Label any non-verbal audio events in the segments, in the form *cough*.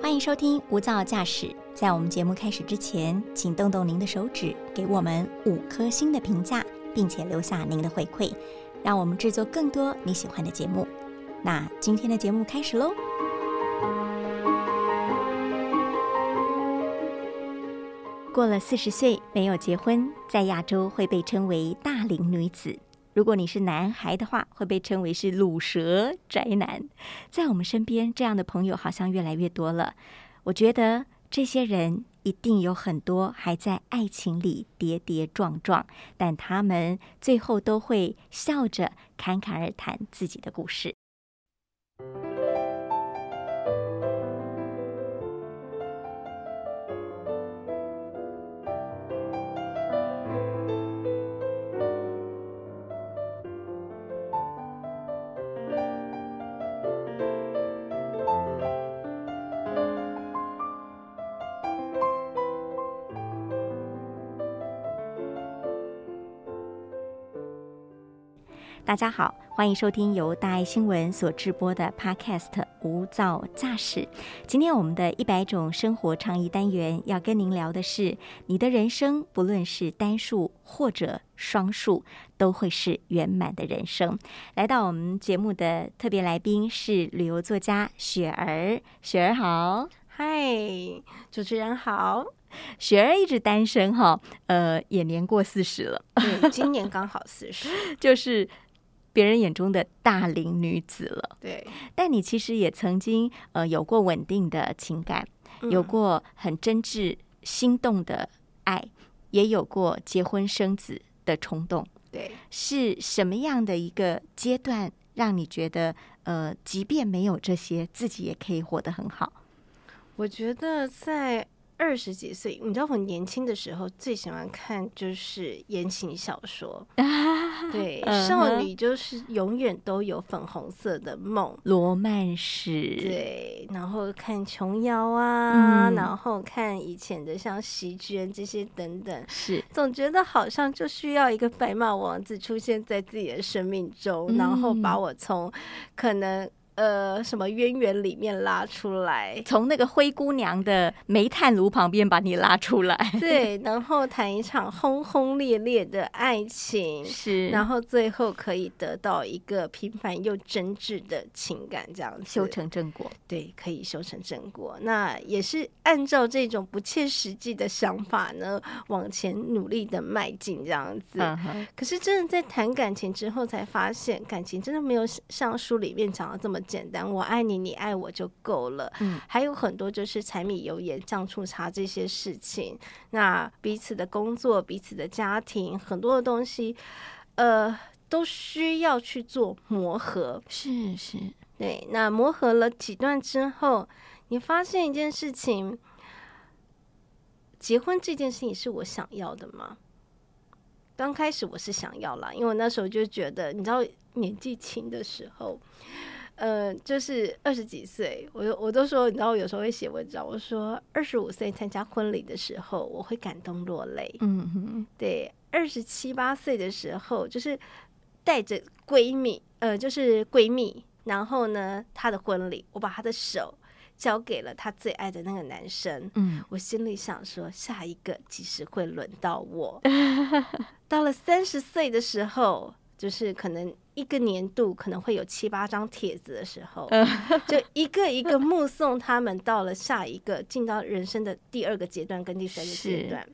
欢迎收听《无噪驾驶》。在我们节目开始之前，请动动您的手指，给我们五颗星的评价，并且留下您的回馈，让我们制作更多你喜欢的节目。那今天的节目开始喽！过了四十岁没有结婚，在亚洲会被称为大龄女子。如果你是男孩的话，会被称为是卤蛇宅男。在我们身边，这样的朋友好像越来越多了。我觉得这些人一定有很多还在爱情里跌跌撞撞，但他们最后都会笑着侃侃而谈自己的故事。大家好，欢迎收听由大爱新闻所制播的 Podcast《无噪驾驶》。今天我们的一百种生活倡议单元要跟您聊的是：你的人生不论是单数或者双数，都会是圆满的人生。来到我们节目的特别来宾是旅游作家雪儿，雪儿好，嗨，主持人好。雪儿一直单身哈，呃，也年过四十了，对，今年刚好四十，*laughs* 就是。别人眼中的大龄女子了，对。但你其实也曾经呃有过稳定的情感，有过很真挚心动的爱，也有过结婚生子的冲动。对，是什么样的一个阶段让你觉得呃，即便没有这些，自己也可以活得很好？我觉得在。二十几岁，你知道我年轻的时候最喜欢看就是言情小说，*laughs* *laughs* 对，少女就是永远都有粉红色的梦，罗曼史，对，然后看琼瑶啊，然后看以前的像席绢这些等等，是，总觉得好像就需要一个白马王子出现在自己的生命中，然后把我从可能。呃，什么渊源里面拉出来？从那个灰姑娘的煤炭炉旁边把你拉出来，对，然后谈一场轰轰烈烈的爱情，是，然后最后可以得到一个平凡又真挚的情感，这样子修成正果，对，可以修成正果。那也是按照这种不切实际的想法呢，往前努力的迈进，这样子。可是真的在谈感情之后，才发现感情真的没有像书里面讲的这么。简单，我爱你，你爱我就够了。嗯，还有很多就是柴米油盐酱醋茶这些事情。那彼此的工作、彼此的家庭，很多的东西，呃，都需要去做磨合。是是，对。那磨合了几段之后，你发现一件事情：结婚这件事情是我想要的吗？刚开始我是想要了，因为我那时候就觉得，你知道，年纪轻的时候。呃，就是二十几岁，我我都说，你知道，我有时候会写文章。我说，二十五岁参加婚礼的时候，我会感动落泪。嗯哼，对，二十七八岁的时候，就是带着闺蜜，呃，就是闺蜜，然后呢，她的婚礼，我把她的手交给了她最爱的那个男生。嗯，我心里想说，下一个其实会轮到我？*laughs* 到了三十岁的时候。就是可能一个年度可能会有七八张帖子的时候，*laughs* 就一个一个目送他们到了下一个进到人生的第二个阶段跟第三个阶段。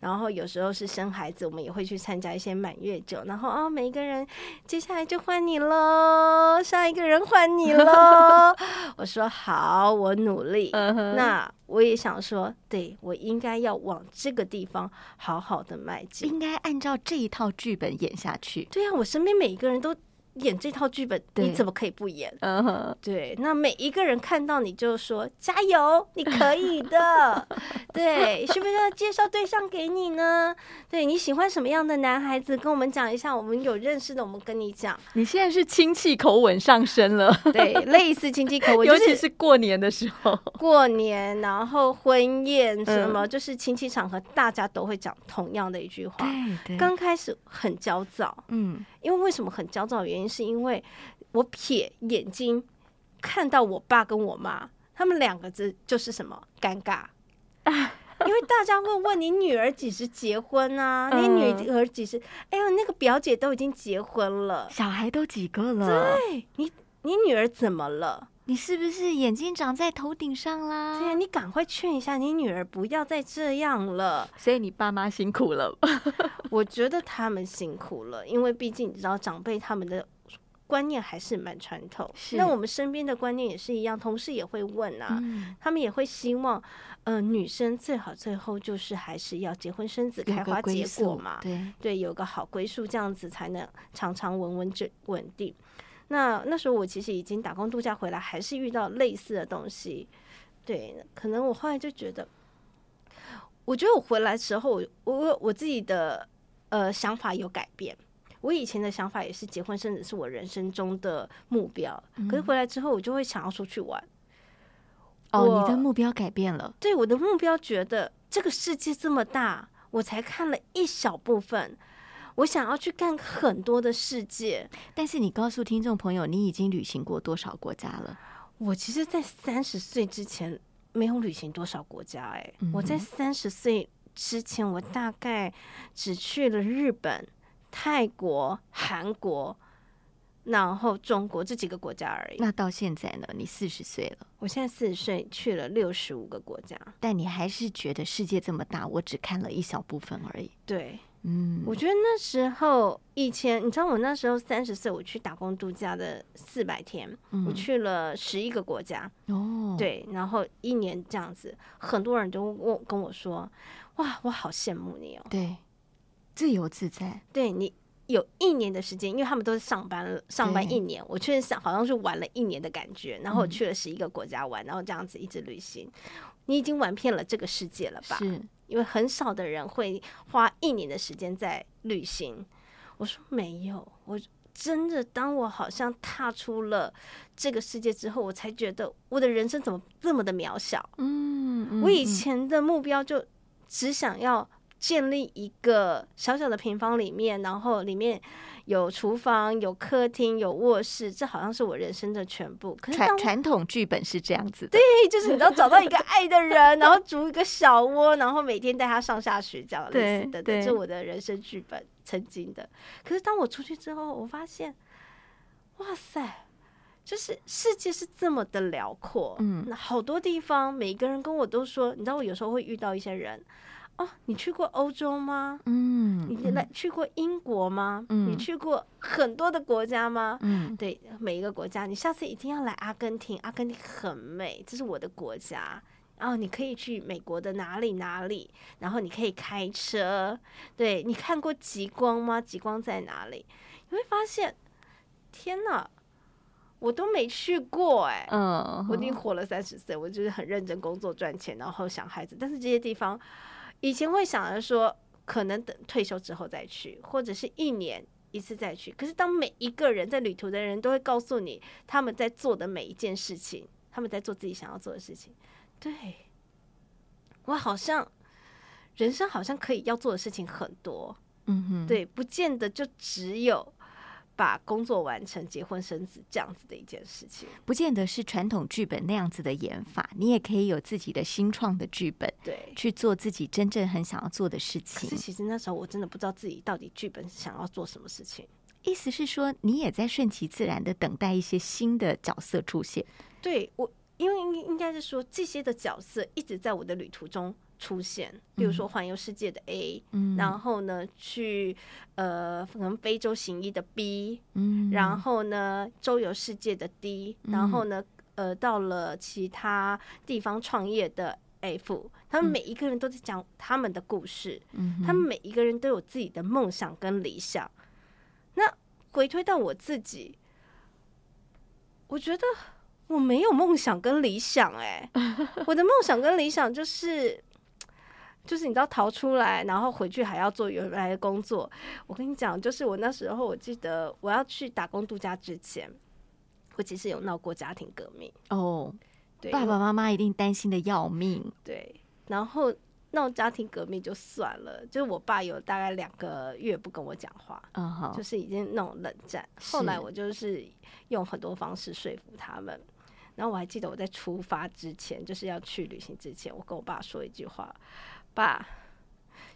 然后有时候是生孩子，我们也会去参加一些满月酒。然后啊，每一个人接下来就换你喽，下一个人换你喽。*laughs* 我说好，我努力。那我也想说，对我应该要往这个地方好好的迈进，应该按照这一套剧本演下去。对啊，我身边每一个人都。演这套剧本，你怎么可以不演？嗯哼，对，那每一个人看到你就说加油，你可以的。*laughs* 对，需不需要介绍对象给你呢？对你喜欢什么样的男孩子，跟我们讲一下。我们有认识的，我们跟你讲。你现在是亲戚口吻上升了，对，类似亲戚口吻，*laughs* 尤其是过年的时候，过年然后婚宴什么，就是亲戚场合，大家都会讲同样的一句话。对，刚开始很焦躁，嗯，因为为什么很焦躁？原因是因为我瞥眼睛看到我爸跟我妈，他们两个字就是什么尴尬。*laughs* 因为大家会问你女儿几时结婚啊？你女儿几时？哎呦，那个表姐都已经结婚了，小孩都几个了？对，你你女儿怎么了？你是不是眼睛长在头顶上啦？对呀，你赶快劝一下你女儿不要再这样了。*laughs* 所以你爸妈辛苦了。*laughs* 我觉得他们辛苦了，因为毕竟你知道长辈他们的观念还是蛮传统。那我们身边的观念也是一样，同事也会问啊，他们也会希望，呃，女生最好最后就是还是要结婚生子、开花结果嘛。对对，有个好归宿，这样子才能长长稳稳稳稳定。那那时候我其实已经打工度假回来，还是遇到类似的东西。对，可能我后来就觉得，我觉得我回来时候，我我我自己的呃想法有改变。我以前的想法也是结婚生子是我人生中的目标，可是回来之后，我就会想要出去玩。哦，你的目标改变了？对，我的目标觉得这个世界这么大，我才看了一小部分。我想要去看很多的世界，但是你告诉听众朋友，你已经旅行过多少国家了？我其实，在三十岁之前没有旅行多少国家。哎，我在三十岁之前，我大概只去了日本、泰国、韩国，然后中国这几个国家而已。那到现在呢？你四十岁了，我现在四十岁，去了六十五个国家，但你还是觉得世界这么大，我只看了一小部分而已。对。嗯，我觉得那时候以前，你知道我那时候三十岁，我去打工度假的四百天，我去了十一个国家。哦，对，然后一年这样子，很多人都问跟我说，哇，我好羡慕你哦，对，自由自在，对你有一年的时间，因为他们都是上班上班一年，我确实好像是玩了一年的感觉，然后我去了十一个国家玩，然后这样子一直旅行，你已经玩遍了这个世界了吧？是。因为很少的人会花一年的时间在旅行。我说没有，我真的当我好像踏出了这个世界之后，我才觉得我的人生怎么这么的渺小。嗯，我以前的目标就只想要建立一个小小的平方里面，然后里面。有厨房，有客厅，有卧室，这好像是我人生的全部。可是传传统剧本是这样子的，对，就是你知道找到一个爱的人，然后煮一个小窝，然后每天带他上下学，这样类似的，这是我的人生剧本，曾经的。可是当我出去之后，我发现，哇塞，就是世界是这么的辽阔，嗯，好多地方，每个人跟我都说，你知道，我有时候会遇到一些人。哦，你去过欧洲吗？嗯，你来去过英国吗？嗯，你去过很多的国家吗？嗯，对，每一个国家，你下次一定要来阿根廷，阿根廷很美，这是我的国家。然后你可以去美国的哪里哪里，然后你可以开车。对你看过极光吗？极光在哪里？你会发现，天哪，我都没去过哎。嗯，我已经活了三十岁，我就是很认真工作赚钱，然后想孩子，但是这些地方。以前会想着说，可能等退休之后再去，或者是一年一次再去。可是，当每一个人在旅途的人都会告诉你，他们在做的每一件事情，他们在做自己想要做的事情。对，我好像人生好像可以要做的事情很多。嗯哼，对，不见得就只有。把工作完成、结婚生子这样子的一件事情，不见得是传统剧本那样子的演法，你也可以有自己的新创的剧本，对，去做自己真正很想要做的事情。可是其实那时候我真的不知道自己到底剧本想要做什么事情。意思是说，你也在顺其自然的等待一些新的角色出现。对我，因为应应该是说这些的角色一直在我的旅途中。出现，比如说环游世界的 A，嗯。然后呢去呃可能非洲行医的 B，嗯。然后呢周游世界的 D，然后呢呃到了其他地方创业的 F，他们每一个人都在讲他们的故事，他们每一个人都有自己的梦想跟理想。那回推到我自己，我觉得我没有梦想跟理想，哎，*laughs* 我的梦想跟理想就是。就是你知道逃出来，然后回去还要做原来的工作。我跟你讲，就是我那时候，我记得我要去打工度假之前，我其实有闹过家庭革命哦。对，爸爸妈妈一定担心的要命。对，然后闹家庭革命就算了，就是我爸有大概两个月不跟我讲话，嗯就是已经那种冷战。后来我就是用很多方式说服他们。然后我还记得我在出发之前，就是要去旅行之前，我跟我爸说一句话：“爸，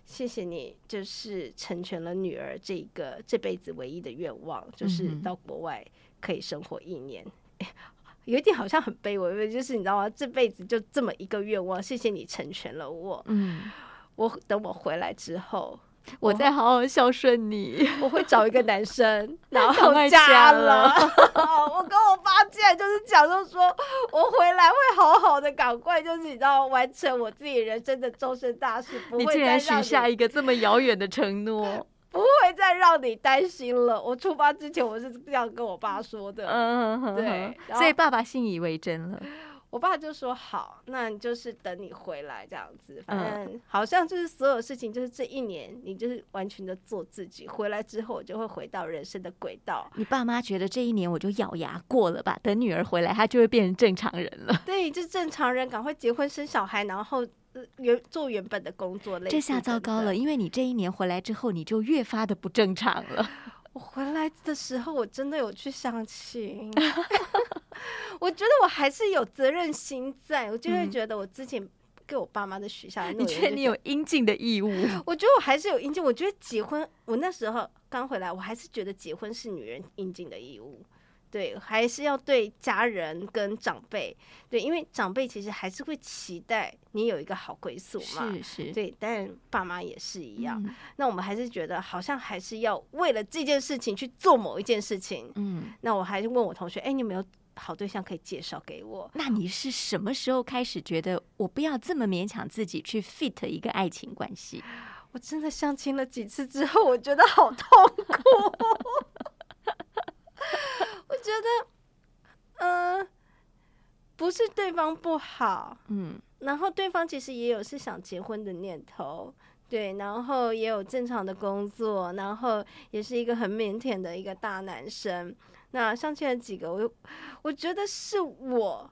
谢谢你，就是成全了女儿这个这辈子唯一的愿望，就是到国外可以生活一年。*laughs* 有一点好像很卑微，就是你知道吗？这辈子就这么一个愿望，谢谢你成全了我。嗯，我等我回来之后，我再好好孝顺你。*laughs* 我会找一个男生，然后 *laughs* 嫁了。*laughs* 我跟我爸竟然就是讲，就说我回来会好好的，赶快就是你知道完成我自己人生的终身大事，不你竟然许下一个这么遥远的承诺。不会再让你担心了。我出发之前我是这样跟我爸说的，嗯，对所以爸爸信以为真了。我爸就说好，那你就是等你回来这样子，反嗯正好像就是所有事情就是这一年你就是完全的做自己，回来之后我就会回到人生的轨道。你爸妈觉得这一年我就咬牙过了吧，等女儿回来，她就会变成正常人了。对，就是正常人赶快结婚生小孩，然后呃原做原本的工作。类这下糟糕了，因为你这一年回来之后，你就越发的不正常了。*laughs* 我回来的时候，我真的有去相亲，*laughs* *laughs* 我觉得我还是有责任心在，我就会嗯觉得我之前给我爸妈的许下的诺你言，觉得你有应尽的义务？*laughs* 我觉得我还是有应尽。我觉得结婚，我那时候刚回来，我还是觉得结婚是女人应尽的义务。对，还是要对家人跟长辈，对，因为长辈其实还是会期待你有一个好归宿嘛。是是，对，但爸妈也是一样。嗯那我们还是觉得好像还是要为了这件事情去做某一件事情。嗯，那我还是问我同学，哎、你有没有好对象可以介绍给我？那你是什么时候开始觉得我不要这么勉强自己去 fit 一个爱情关系？我真的相亲了几次之后，我觉得好痛苦。*laughs* 我觉得，呃，不是对方不好，嗯然后对方其实也有是想结婚的念头，对，然后也有正常的工作，然后也是一个很腼腆的一个大男生。那相亲了几个，我我觉得是我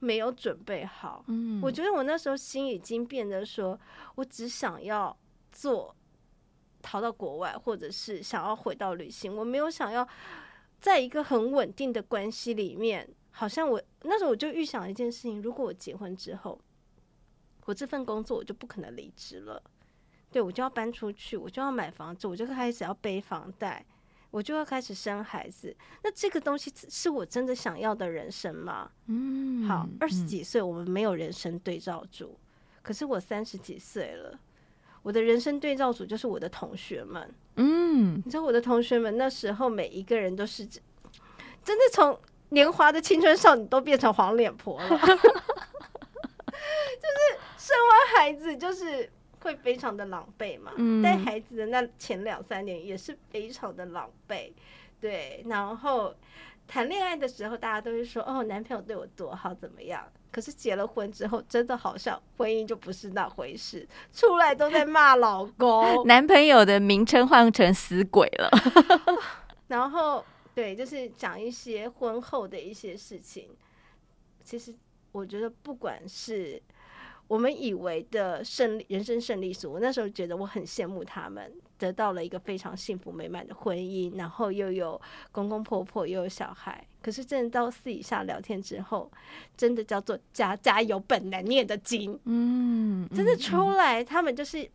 没有准备好。嗯，我觉得我那时候心已经变得说，我只想要做逃到国外，或者是想要回到旅行，我没有想要在一个很稳定的关系里面。好像我那时候我就预想了一件事情：如果我结婚之后，我这份工作我就不可能离职了，对我就要搬出去，我就要买房子，我就开始要背房贷。我就要开始生孩子，那这个东西是我真的想要的人生吗？嗯好，二十嗯几岁我们没有人生对照组，可是我三十几岁了，我的人生对照组就是我的同学们。嗯，你知道我的同学们那时候每一个人都是真真的从年华的青春少女都变成黄脸婆了，*laughs* 就是生完孩子就是会非常的狼狈嘛，嗯。带孩子的那前两三年也是非常的狼狈，对，然后谈恋爱的时候大家都会说哦，男朋友对我多好怎么样。可是结了婚之后，真的好像婚姻就不是那回事，出来都在骂老公，*laughs* 男朋友的名称换成死鬼了。*laughs* 然后对，就是讲一些婚后的一些事情。其实我觉得，不管是我们以为的胜利人生胜利组，我那时候觉得我很羡慕他们得到了一个非常幸福美满的婚姻，然后又有公公婆婆，又有小孩。可是真的到私底下聊天之后，真的叫做家家有本难念的经，嗯，真的嗯出来，他们就是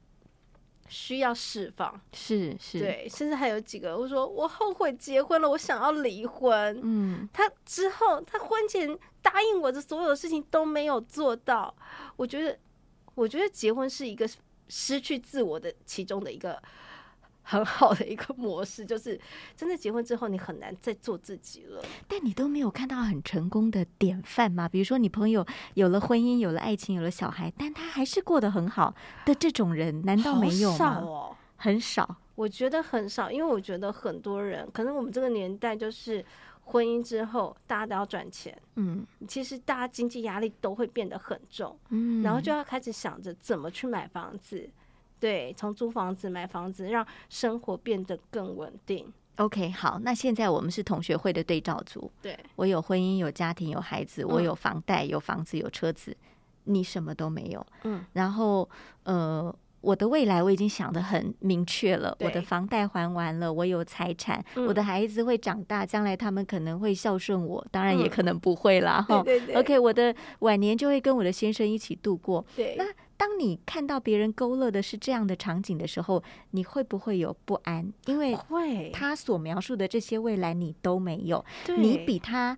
需要释放。是是，，对，甚至还有几个我说我后悔结婚了，我想要离婚。嗯他之后，他婚前答应我的所有事情都没有做到。我觉得，我觉得结婚是一个失去自我的其中的一个很好的一个模式，就是真的结婚之后，你很难再做自己了。但你都没有看到很成功的典范吗？比如说，你朋友有了婚姻，有了爱情，有了小孩，但他还是过得很好的这种人，难道没有吗？哦，很少。我觉得很少，因为我觉得很多人，可能我们这个年代就是婚姻之后，大家都要赚钱，嗯其实大家经济压力都会变得很重。嗯，然后就要开始想着怎么去买房子，对，从租房子买房子，让生活变得更稳定。OK 好。那现在我们是同学会的对照组，对，我有婚姻，有家庭，有孩子，我嗯有房贷，有房子，有车子，你什么都没有。嗯，然后呃，我的未来我已经想得很明确了，我的房贷还完了，我有财产，嗯我的孩子会长大，将来他们可能会孝顺我，当然也嗯可能不会啦，哈、对对对 OK，我的晚年就会跟我的先生一起度过。对，那当你看到别人勾勒的是这样的场景的时候，你会不会有不安？因为会，他所描述的这些未来你都没有，你比他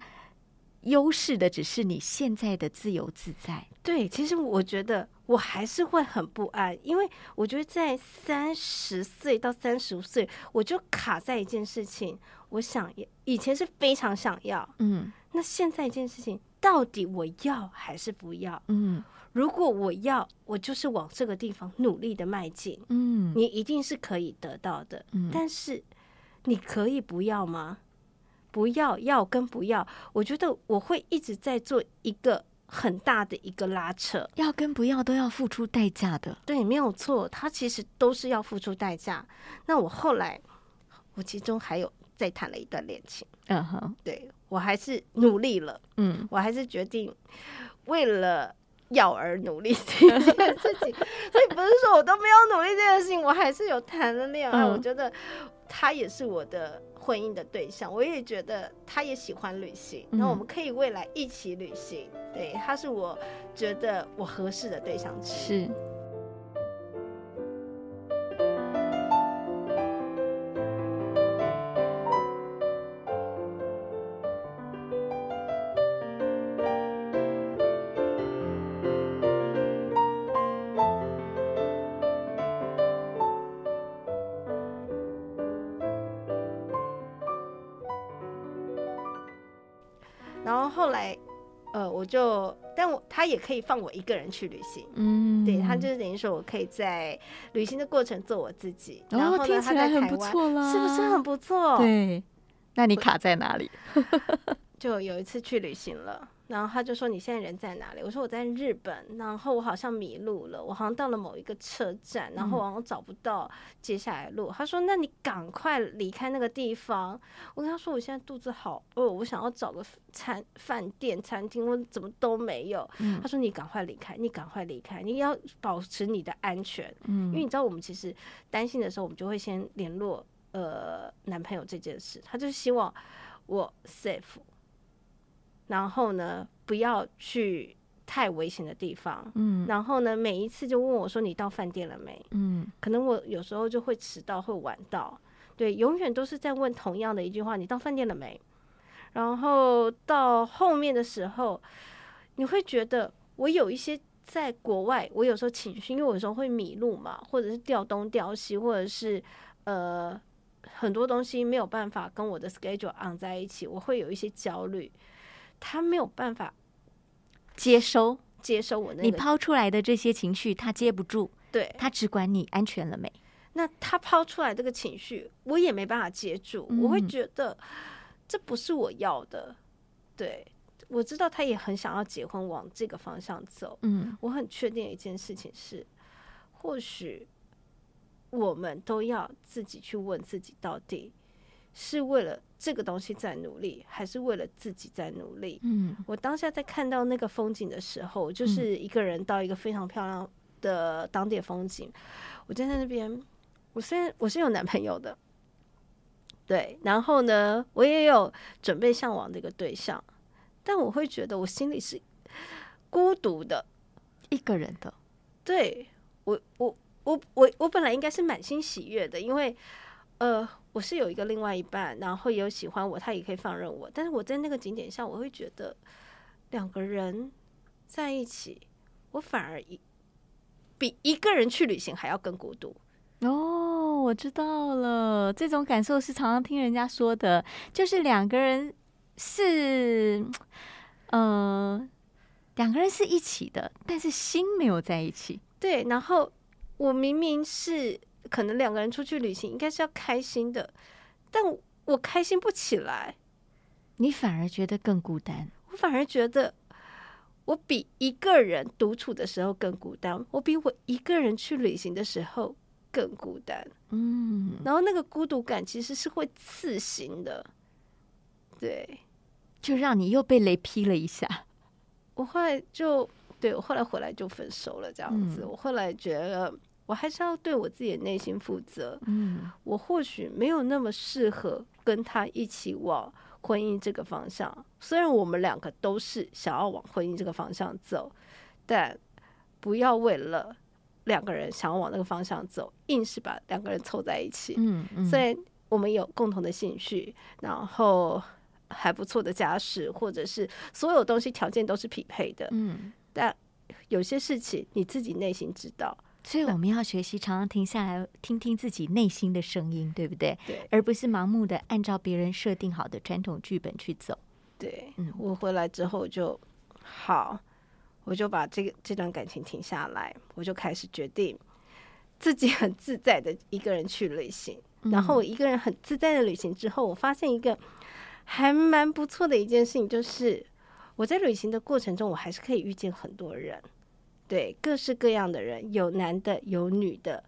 优势的只是你现在的自由自在。对，其实我觉得我还是会很不安，因为我觉得在三十岁到三十五岁，我就卡在一件事情，我想要以前是非常想要，嗯那现在一件事情到底我要还是不要？嗯如果我要，我就是往这个地方努力的迈进，嗯你一定是可以得到的。嗯但是你可以不要吗？不要，要跟不要，我觉得我会一直在做一个很大的一个拉扯。要跟不要都要付出代价的。对，没有错，他其实都是要付出代价。那我后来，我其中还有再谈了一段恋情，嗯哼，对我还是努力了，嗯我还是决定为了要而努力这件事情。所以不是说我都没有努力这件事情，我还是有谈了恋爱。嗯我觉得他也是我的婚姻的对象，我也觉得他也喜欢旅行，那、嗯我们可以未来一起旅行。对，他是我觉得我合适的对象。是。他也可以放我一个人去旅行。嗯，对他就是等于说我可以在旅行的过程做我自己，然后哦，呢，听他起来很不在台湾错啦，是不是很不错？，对？那你卡在哪里？*laughs* 就有一次去旅行了，然后他就说你现在人在哪里？我说我在日本，然后我好像迷路了，我好像到了某一个车站，然后我找不到接下来的路。他说那你赶快离开那个地方。我跟他说我现在肚子好饿，我想要找个餐饭店、餐厅，我怎么都没有。嗯他说你赶快离开，你赶快离开，你要保持你的安全。嗯因为嗯你知道，我们其实担心的时候，我们就会先联络呃男朋友这件事。他就是希望我 safe，然后呢不要去太危险的地方。嗯然后呢，每一次就问我说：“你到饭店了没嗯？”可能我有时候就会迟到，会晚到。对，永远都是在问同样的一句话：“你到饭店了没？”然后到后面的时候，你会觉得我有一些在国外，我有时候情绪，因为我有时候会迷路嘛，或者是调东调西，或者是呃很多东西没有办法跟我的 schedule on 在一起，我会有一些焦虑，他没有办法接收接收我那个你抛出来的这些情绪，他接不住，对，他只管你安全了没。那他抛出来这个情绪，我也没办法接住，我会嗯觉得这不是我要的。对，我知道他也很想要结婚，往这个方向走。嗯我很确定一件事情是，或许我们都要自己去问自己，到底是为了这个东西在努力，还是为了自己在努力？嗯我当下在看到那个风景的时候，就是一个人到一个非常漂亮的当地风景，我站在那边，我虽然我是有男朋友的，对，然后呢，我也有准备向往的一个对象，但我会觉得我心里是孤独的。一个人的，对我，我，我，我，我本来应该是满心喜悦的，因为呃，我是有一个另外一半，然后也有喜欢我，他也可以放任我。但是我在那个景点上，我会觉得两个人在一起，我反而一比一个人去旅行还要更孤独。哦，我知道了，这种感受是常常听人家说的，就是两个人是，呃，两个人是一起的，但是心没有在一起。对，然后我明明是可能两个人出去旅行，应该是要开心的，但我开心不起来。你反而觉得更孤单。我反而觉得，我比一个人独处的时候更孤单，我比我一个人去旅行的时候更孤单。嗯，然后那个孤独感其实是会刺心的。对就让你又被雷劈了一下。我后来就，对我后来回来就分手了，这样子。嗯我后来觉得我还是要对我自己的内心负责。嗯我或许没有那么适合跟他一起往婚姻这个方向。虽然我们两个都是想要往婚姻这个方向走，但不要为了两个人想要往那个方向走，硬是把两个人凑在一起。嗯嗯，虽然我们有共同的兴趣，然后还不错的家世，或者是所有东西条件都是匹配的，嗯，但有些事情你自己内心知道。所以我们要学习常常停下来听听自己内心的声音，对不对？对而不是盲目的按照别人设定好的传统剧本去走。对，嗯我回来之后就好，我就把这个这段感情停下来，我就开始决定自己很自在的一个人去旅行。然后我一个人很自在的旅行之后，我发现一个还蛮不错的一件事情，就是我在旅行的过程中，我还是可以遇见很多人，对，各式各样的人，有男的，有女的。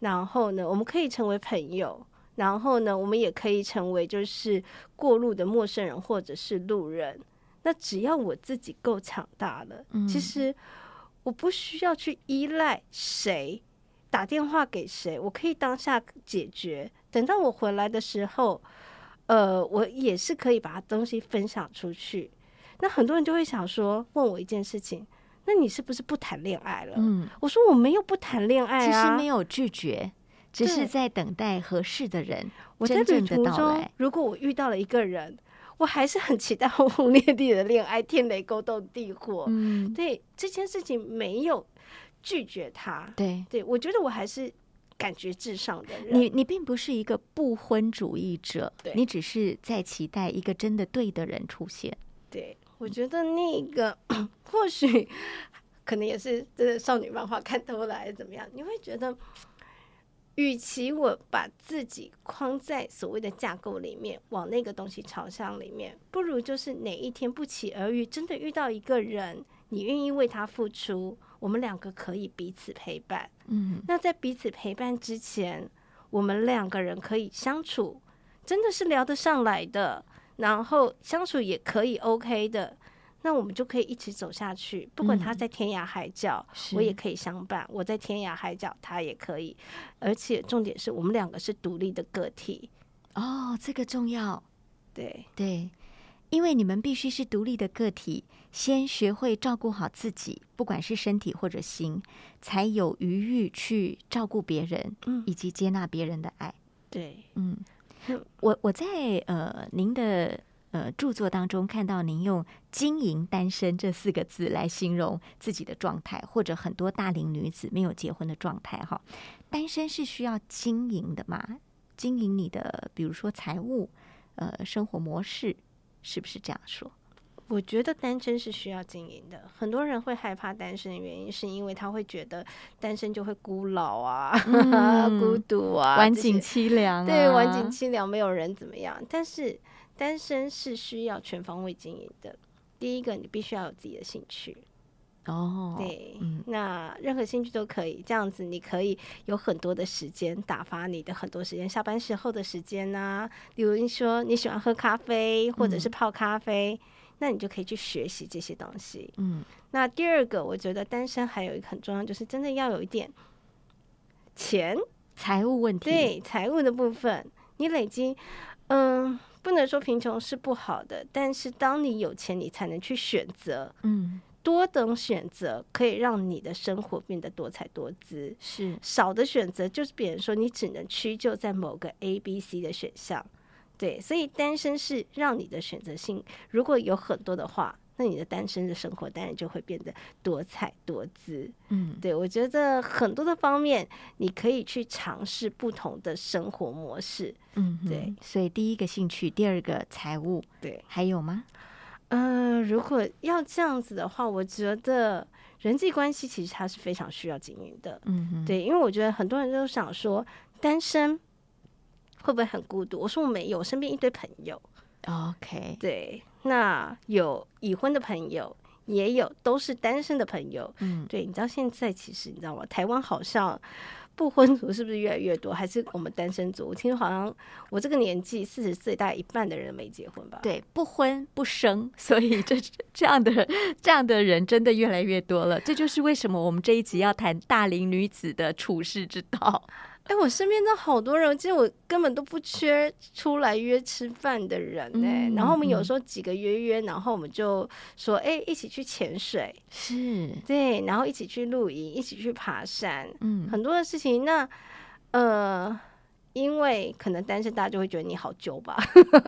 然后呢，我们可以成为朋友，然后呢，我们也可以成为就是过路的陌生人或者是路人。那只要我自己够强大了，其实我不需要去依赖谁打电话给谁，我可以当下解决。等到我回来的时候，呃，我也是可以把东西分享出去。那很多人就会想说，问我一件事情，那你是不是不谈恋爱了？嗯，我说我没有不谈恋爱其实啊，没有拒绝，只是在等待合适的人我在旅途中来。，如果我遇到了一个人，我还是很期待轰轰烈烈的恋爱，天雷勾动地火。嗯，对这件事情没有拒绝他，对。对我觉得我还是感觉至上的人。你你并不是一个不婚主义者对，你只是在期待一个真的对的人出现。对我觉得那个或许可能也是真的少女漫画看多了，还是怎么样？你会觉得，与其我把自己框在所谓的架构里面，往那个东西朝向里面，不如就是哪一天不期而遇，真的遇到一个人，你愿意为他付出，我们两个可以彼此陪伴。嗯那在彼此陪伴之前，我们两个人可以相处，真的是聊得上来的，然后相处也可以 OK 的，那我们就可以一起走下去。不管他在天涯海角，是我也可以相伴；我在天涯海角，他也可以。而且重点是我们两个是独立的个体，哦，这个重要。对对，因为你们必须是独立的个体，先学会照顾好自己，不管是身体或者心，才有余裕去照顾别人，嗯以及接纳别人的爱。对，嗯嗯，我我在呃您的呃著作当中看到您用“经营单身”这四个字来形容自己的状态，或者很多大龄女子没有结婚的状态。哈，单身是需要经营的嘛？经营你的，比如说财务，呃，生活模式，是不是这样说？我觉得单身是需要经营的。很多人会害怕单身的原因，是因为他会觉得单身就会孤老啊、*laughs* 嗯孤独啊、晚景凄凉、啊，对，晚景凄凉，没有人怎么样。但是单身是需要全方位经营的。第一个，你必须要有自己的兴趣，哦，对，嗯那任何兴趣都可以。这样子，你可以有很多的时间打发你的很多时间，下班时候的时间呐、比如说你喜欢喝咖啡，或者是泡咖啡，那你就可以去学习这些东西。嗯那第二个，我觉得单身还有一个很重要，就是真的要有一点钱。财务问题，对财务的部分，你累积，嗯，不能说贫穷是不好的，但是当你有钱，你才能去选择，嗯，多等选择可以让你的生活变得多彩多姿。是少的选择就是比如说你只能屈就在某个 A、B、C 的选项，对，所以单身是让你的选择性如果有很多的话，那你的单身的生活当然就会变得多彩多姿。嗯对，我觉得很多的方面，你可以去尝试不同的生活模式。嗯，对所以第一个兴趣，第二个财务，对，还有吗？嗯、如果要这样子的话，我觉得人际关系其实它是非常需要经营的。嗯，对，因为我觉得很多人都想说，单身会不会很孤独？我说我没有，我身边一堆朋友。，OK，对，那有已婚的朋友，也有都是单身的朋友。嗯，对，你知道现在其实你知道吗？台湾好像不婚族是不是越来越多，还是我们单身族？我听说好像我这个年纪四十岁，大概一半的人没结婚吧？对，不婚不生，*laughs* 所以这这样的这样的人真的越来越多了。这就是为什么我们这一集要谈大龄女子的处世之道。哎，我身边的好多人，其实我根本都不缺出来约吃饭的人呢。然后我们有时候几个约约，然后我们就说，哎，一起去潜水，是对，然后一起去露营，一起去爬山，嗯，很多的事情。那呃。因为可能单身，大家就会觉得你好旧吧，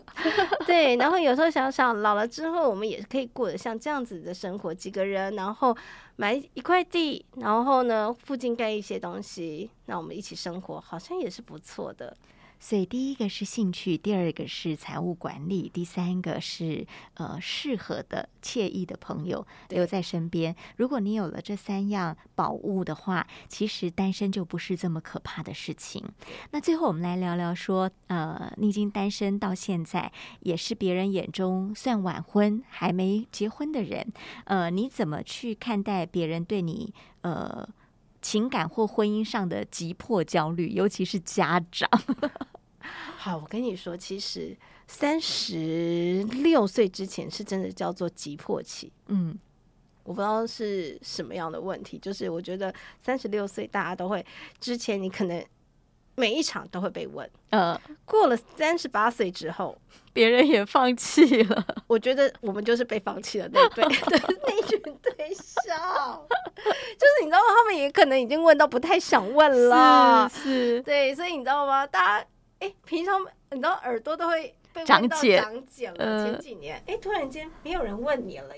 *laughs* 对。然后有时候想想，老了之后，我们也可以过得像这样子的生活，几个人，然后买一块地，然后呢，附近盖一些东西，那我们一起生活，好像也是不错的。所以，第一个是兴趣，第二个是财务管理，第三个是呃适合的、惬意的朋友留在身边。如果你有了这三样宝物的话，其实单身就不是这么可怕的事情。那最后，我们来聊聊说，呃，你已经单身到现在，也是别人眼中算晚婚还没结婚的人，呃，你怎么去看待别人对你呃情感或婚姻上的急迫焦虑，尤其是家长？*laughs* 好，我跟你说，其实三十六岁之前是真的叫做急迫期。嗯，我不知道是什么样的问题，就是我觉得三十六岁大家都会，之前你可能每一场都会被问。呃，过了三十八岁之后，别人也放弃了。我觉得我们就是被放弃了那 *laughs* 对那群对象，就是你知道吗，他们也可能已经问到不太想问了。是，对，所以你知道吗？大家。哎，平常你知道耳朵都会被长茧，长茧了。前几年，哎，突然间没有人问你了。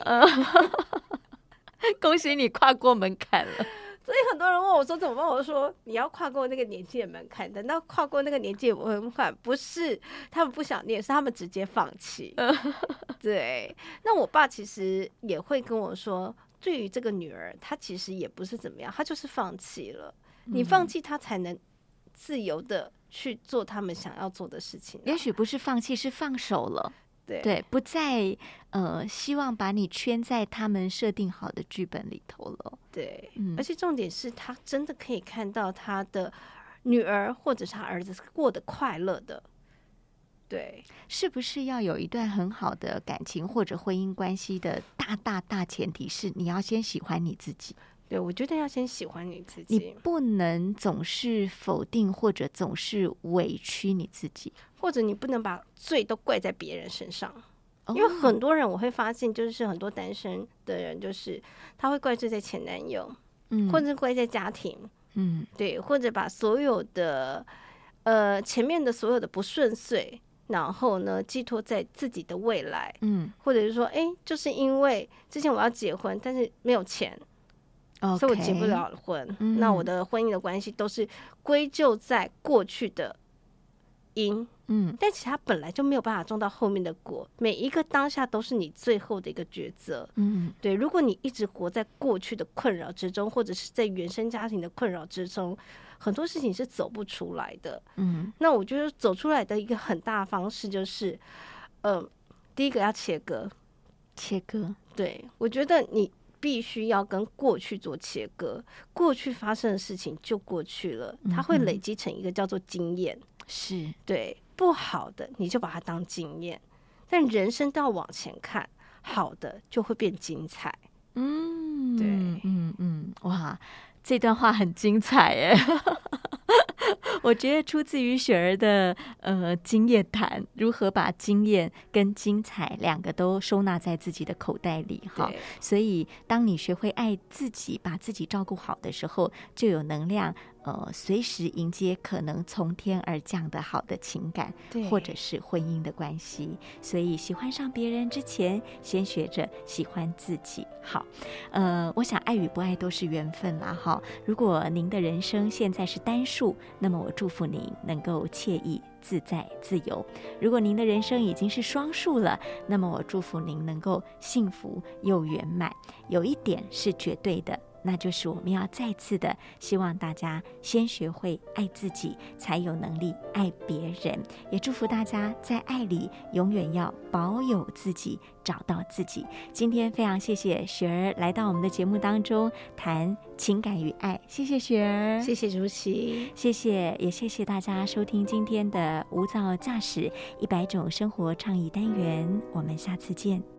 *laughs* 恭喜你跨过门槛了。*laughs* 所以很多人问我说怎么办？我说你要跨过那个年纪的门槛。等到跨过那个年纪的门槛，不是他们不想念，是他们直接放弃。*laughs* 对。那我爸其实也会跟我说，对于这个女儿，她其实也不是怎么样，她就是放弃了。你放弃，她才能自由的。去做他们想要做的事情，也许不是放弃，是放手了。对对，不再呃希望把你圈在他们设定好的剧本里头了。对，而且重点是他真的可以看到他的女儿或者是他儿子过得快乐的。对，是不是要有一段很好的感情或者婚姻关系的大大大前提是你要先喜欢你自己。对，我觉得要先喜欢你自己，你不能总是否定或者总是委屈你自己，或者你不能把罪都怪在别人身上，因为很多人我会发现，就是很多单身的人，就是他会怪罪在前男友，嗯，或者怪在家庭，嗯，对，或者把所有的呃前面的所有的不顺遂，然后呢寄托在自己的未来，嗯，或者是说，哎，就是因为之前我要结婚，但是没有钱。所以我结不了婚，那我的婚姻的关系都是归咎在过去的因，嗯，但其实他本来就没有办法种到后面的果，每一个当下都是你最后的一个抉择，嗯，对。如果你一直活在过去的困扰之中，或者是在原生家庭的困扰之中，很多事情是走不出来的，嗯。那我觉得走出来的一个很大方式就是，嗯，第一个要切割，切割，对我觉得你。必须要跟过去做切割，过去发生的事情就过去了，它会累积成一个叫做经验。是对不好的，你就把它当经验。但人生都要往前看，好的就会变精彩。嗯，对，嗯嗯，哇，这段话很精彩耶。*laughs* 我觉得出自于雪儿的呃经验谈，如何把经验跟精彩两个都收纳在自己的口袋里哈。所以，当你学会爱自己，把自己照顾好的时候，就有能量。呃，随时迎接可能从天而降的好的情感，或者是婚姻的关系。所以，喜欢上别人之前，先学着喜欢自己。好，呃，我想爱与不爱都是缘分啦。哈，如果您的人生现在是单数，那么我祝福您能够惬意、自在、自由；如果您的人生已经是双数了，那么我祝福您能够幸福又圆满。有一点是绝对的。那就是我们要再次的希望大家先学会爱自己，才有能力爱别人。也祝福大家在爱里永远要保有自己，找到自己。今天非常谢谢雪儿来到我们的节目当中谈情感与爱，谢谢雪儿，谢谢如琪，谢谢，也谢谢大家收听今天的无噪驾驶一百种生活倡议单元，我们下次见。